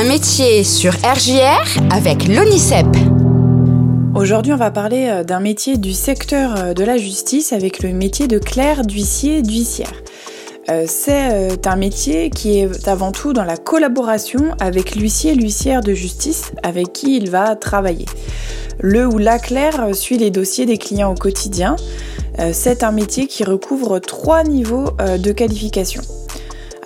Un métier sur RJR avec l'ONICEP. Aujourd'hui, on va parler euh, d'un métier du secteur euh, de la justice avec le métier de clerc, d'huissier, d'huissière. Euh, c'est un métier qui est avant tout dans la collaboration avec l'huissier, l'huissière de justice avec qui il va travailler. Le ou la clerc suit les dossiers des clients au quotidien. C'est un métier qui recouvre trois niveaux de qualification.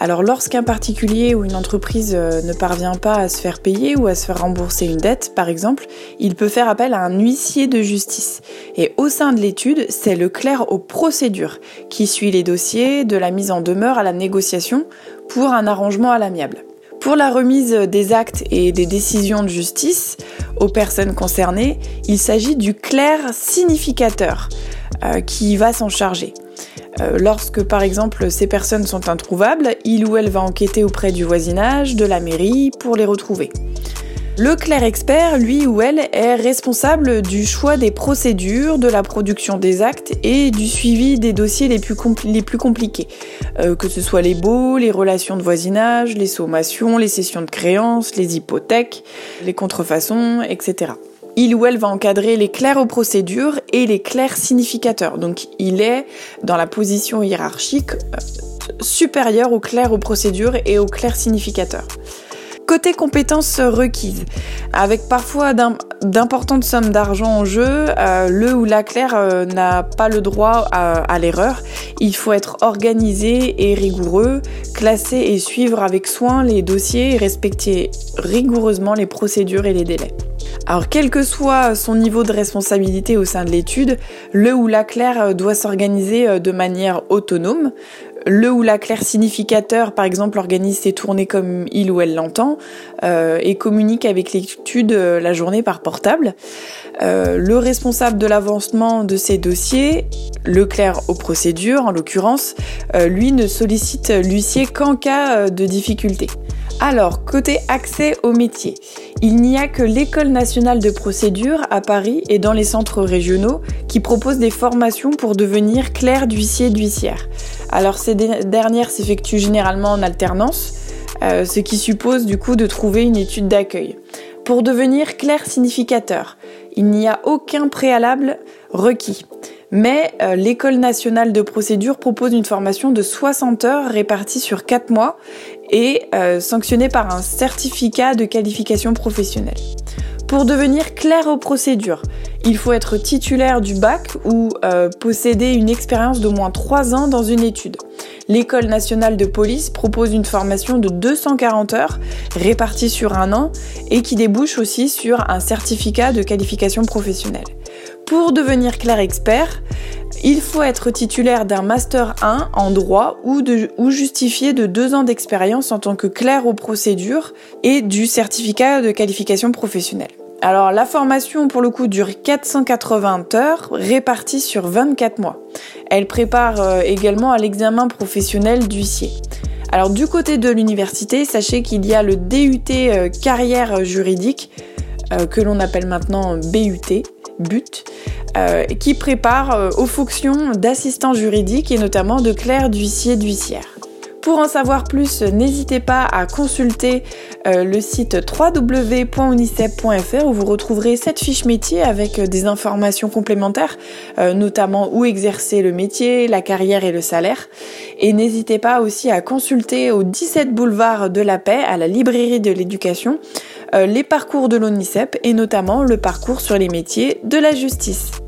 Alors lorsqu'un particulier ou une entreprise euh, ne parvient pas à se faire payer ou à se faire rembourser une dette, par exemple, il peut faire appel à un huissier de justice. Et au sein de l'étude, c'est le clerc aux procédures qui suit les dossiers de la mise en demeure à la négociation pour un arrangement à l'amiable. Pour la remise des actes et des décisions de justice aux personnes concernées, il s'agit du clerc significateur euh, qui va s'en charger. Euh, lorsque par exemple ces personnes sont introuvables, il ou elle va enquêter auprès du voisinage, de la mairie pour les retrouver. Le clerc expert, lui ou elle, est responsable du choix des procédures, de la production des actes et du suivi des dossiers les plus, compliqués, euh, que ce soit les baux, les relations de voisinage, les sommations, les cessions de créances, les hypothèques, les contrefaçons, etc il ou elle va encadrer les clercs aux procédures et les clercs significateurs. Donc il est dans la position hiérarchique euh, supérieure aux clercs aux procédures et aux clercs significateurs. Côté compétences requises, avec parfois d'importantes sommes d'argent en jeu, euh, le ou la clerc euh, n'a pas le droit à l'erreur. Il faut être organisé et rigoureux, classer et suivre avec soin les dossiers et respecter rigoureusement les procédures et les délais. Alors quel que soit son niveau de responsabilité au sein de l'étude, le ou la clerc doit s'organiser euh, de manière autonome. Le ou la clerc significateur, par exemple, organise ses tournées comme il ou elle l'entend euh, et communique avec l'étude euh, la journée par portable. le responsable de l'avancement de ses dossiers, le clerc aux procédures en l'occurrence, lui ne sollicite l'huissier qu'en cas de difficulté. Alors, côté accès au métier, il n'y a que l'École nationale de procédure à Paris et dans les centres régionaux qui proposent des formations pour devenir clerc d'huissier d'huissière. Alors, ces dernières s'effectuent généralement en alternance, euh, ce qui suppose du coup de trouver une étude d'accueil. Pour devenir clerc significateur, il n'y a aucun préalable requis. Mais euh, l'École nationale de procédure propose une formation de 60 heures répartie sur 4 mois et euh, sanctionnée par un certificat de qualification professionnelle. Pour devenir clerc aux procédures, il faut être titulaire du bac ou euh, posséder une expérience d'au moins 3 ans dans une étude. L'École nationale de police propose une formation de 240 heures répartie sur un an et qui débouche aussi sur un certificat de qualification professionnelle. Pour devenir clerc expert, il faut être titulaire d'un Master 1 en droit ou, de, ou justifié de deux ans d'expérience en tant que clerc aux procédures et du certificat de qualification professionnelle. Alors la formation pour le coup dure 480 heures réparties sur 24 mois. Elle prépare euh, également à l'examen professionnel d'huissier. Alors du côté de l'université, sachez qu'il y a le DUT euh, carrière juridique euh, que l'on appelle maintenant BUT but, euh, qui prépare euh, aux fonctions d'assistant juridique et notamment de clerc d'huissier d'huissière. Pour en savoir plus, n'hésitez pas à consulter euh, le site www.unicep.fr où vous retrouverez cette fiche métier avec des informations complémentaires, notamment où exercer le métier, la carrière et le salaire. Et n'hésitez pas aussi à consulter au 17 boulevard de la Paix à la librairie de l'éducation les parcours de l'ONICEP et notamment le parcours sur les métiers de la justice.